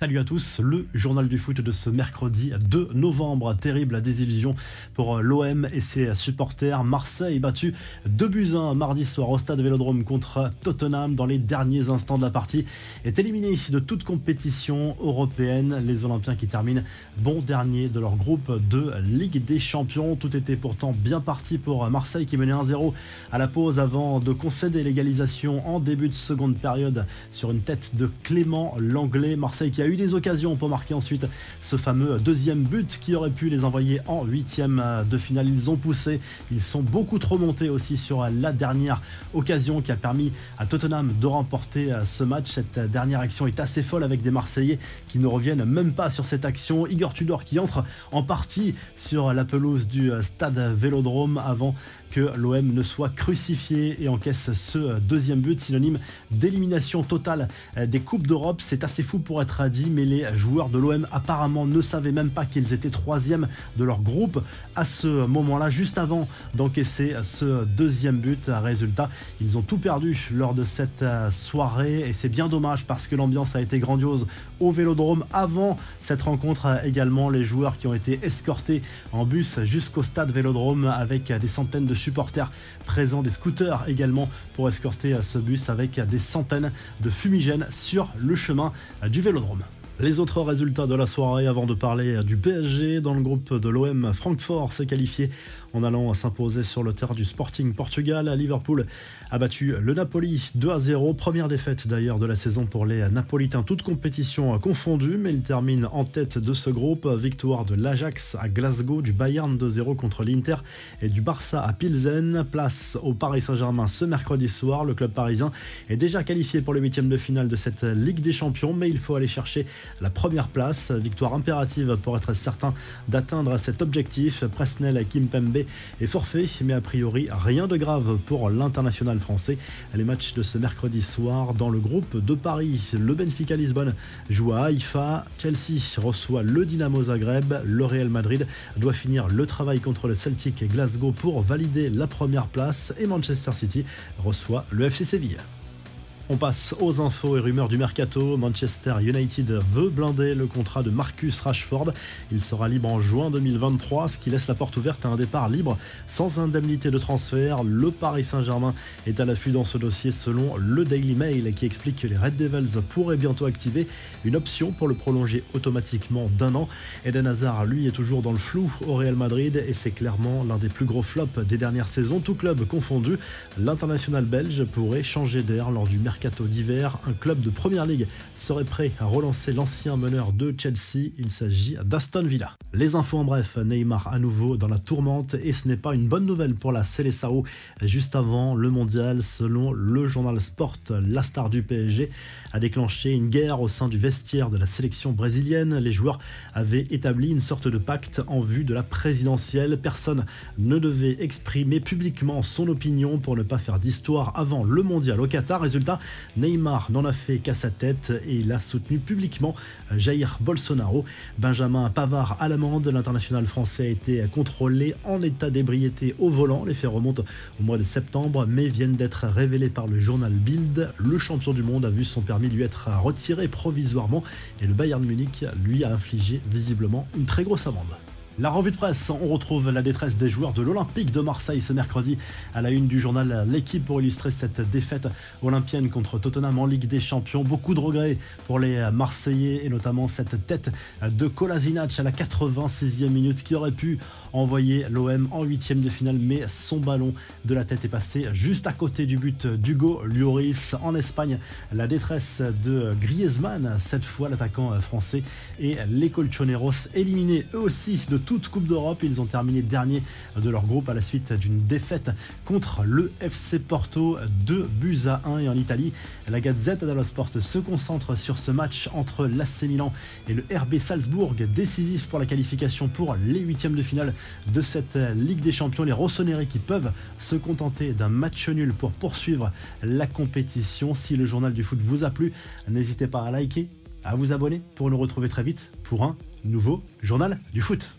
Salut à tous, le journal du foot de ce mercredi 2 novembre. Terrible désillusion pour l'OM et ses supporters. Marseille battu 2 buts 1 mardi soir au stade Vélodrome contre Tottenham dans les derniers instants de la partie. Est éliminé de toute compétition européenne. Les Olympiens qui terminent bon dernier de leur groupe de Ligue des Champions. Tout était pourtant bien parti pour Marseille qui menait 1-0 à la pause avant de concéder l'égalisation en début de seconde période sur une tête de Clément Langlais. Marseille qui a des occasions pour marquer ensuite ce fameux deuxième but qui aurait pu les envoyer en huitième de finale. Ils ont poussé, ils sont beaucoup trop montés aussi sur la dernière occasion qui a permis à Tottenham de remporter ce match. Cette dernière action est assez folle avec des Marseillais qui ne reviennent même pas sur cette action. Igor Tudor qui entre en partie sur la pelouse du stade Vélodrome avant que l'OM ne soit crucifié et encaisse ce deuxième but, synonyme d'élimination totale des Coupes d'Europe. C'est assez fou pour être dit, mais les joueurs de l'OM apparemment ne savaient même pas qu'ils étaient troisième de leur groupe à ce moment-là, juste avant d'encaisser ce deuxième but. Résultat, ils ont tout perdu lors de cette soirée et c'est bien dommage parce que l'ambiance a été grandiose au Vélodrome avant cette rencontre également. Les joueurs qui ont été escortés en bus jusqu'au stade Vélodrome avec des centaines de supporters présents, des scooters également pour escorter ce bus avec des centaines de fumigènes sur le chemin du Vélodrome. Les autres résultats de la soirée avant de parler du PSG dans le groupe de l'OM, Francfort s'est qualifié en allant s'imposer sur le terrain du Sporting Portugal. Liverpool a battu le Napoli 2 à 0. Première défaite d'ailleurs de la saison pour les Napolitains, toute compétition confondue, mais ils terminent en tête de ce groupe. Victoire de l'Ajax à Glasgow, du Bayern 2-0 contre l'Inter et du Barça à Pilsen. Place au Paris Saint-Germain ce mercredi soir. Le club parisien est déjà qualifié pour les huitièmes de finale de cette Ligue des Champions, mais il faut aller chercher la première place. Victoire impérative pour être certain d'atteindre cet objectif. Presnel Kimpembe est forfait, mais a priori rien de grave pour l'international français. Les matchs de ce mercredi soir dans le groupe de Paris. Le Benfica Lisbonne joue à Haïfa. Chelsea reçoit le Dynamo Zagreb. Le Real Madrid doit finir le travail contre le Celtic Glasgow pour valider la première place. Et Manchester City reçoit le FC Séville. On passe aux infos et rumeurs du mercato. Manchester United veut blinder le contrat de Marcus Rashford. Il sera libre en juin 2023, ce qui laisse la porte ouverte à un départ libre sans indemnité de transfert. Le Paris Saint-Germain est à l'affût dans ce dossier selon le Daily Mail qui explique que les Red Devils pourraient bientôt activer une option pour le prolonger automatiquement d'un an. Eden Hazard, lui, est toujours dans le flou au Real Madrid et c'est clairement l'un des plus gros flops des dernières saisons, tout club confondu. L'international belge pourrait changer d'air lors du mercato mercato d'hiver, un club de première ligue serait prêt à relancer l'ancien meneur de Chelsea. Il s'agit d'Aston Villa. Les infos en bref, Neymar à nouveau dans la tourmente et ce n'est pas une bonne nouvelle pour la Seleção. Juste avant le mondial, selon le journal Sport, la star du PSG a déclenché une guerre au sein du vestiaire de la sélection brésilienne. Les joueurs avaient établi une sorte de pacte en vue de la présidentielle. Personne ne devait exprimer publiquement son opinion pour ne pas faire d'histoire avant le mondial au Qatar. Résultat, Neymar n'en a fait qu'à sa tête et il a soutenu publiquement Jair Bolsonaro. Benjamin Pavard à l'amende, l'international français a été contrôlé en état d'ébriété au volant. Les faits remontent au mois de septembre mais viennent d'être révélés par le journal Bild. Le champion du monde a vu son permis lui être retiré provisoirement et le Bayern Munich lui a infligé visiblement une très grosse amende. La revue de presse, on retrouve la détresse des joueurs de l'Olympique de Marseille ce mercredi à la une du journal L'équipe pour illustrer cette défaite olympienne contre Tottenham en Ligue des Champions. Beaucoup de regrets pour les Marseillais et notamment cette tête de Kolasinac à la 86e minute qui aurait pu envoyer l'OM en huitième de finale mais son ballon de la tête est passé juste à côté du but d'Hugo Lloris en Espagne. La détresse de Griezmann, cette fois l'attaquant français et les Colchoneros éliminés eux aussi de toute Coupe d'Europe. Ils ont terminé dernier de leur groupe à la suite d'une défaite contre le FC Porto 2 buts à 1 et en Italie. La Gazette dello Sport se concentre sur ce match entre l'AC Milan et le RB Salzbourg, décisif pour la qualification pour les huitièmes de finale de cette Ligue des Champions. Les Rossoneri qui peuvent se contenter d'un match nul pour poursuivre la compétition. Si le journal du foot vous a plu, n'hésitez pas à liker, à vous abonner pour nous retrouver très vite pour un nouveau journal du foot.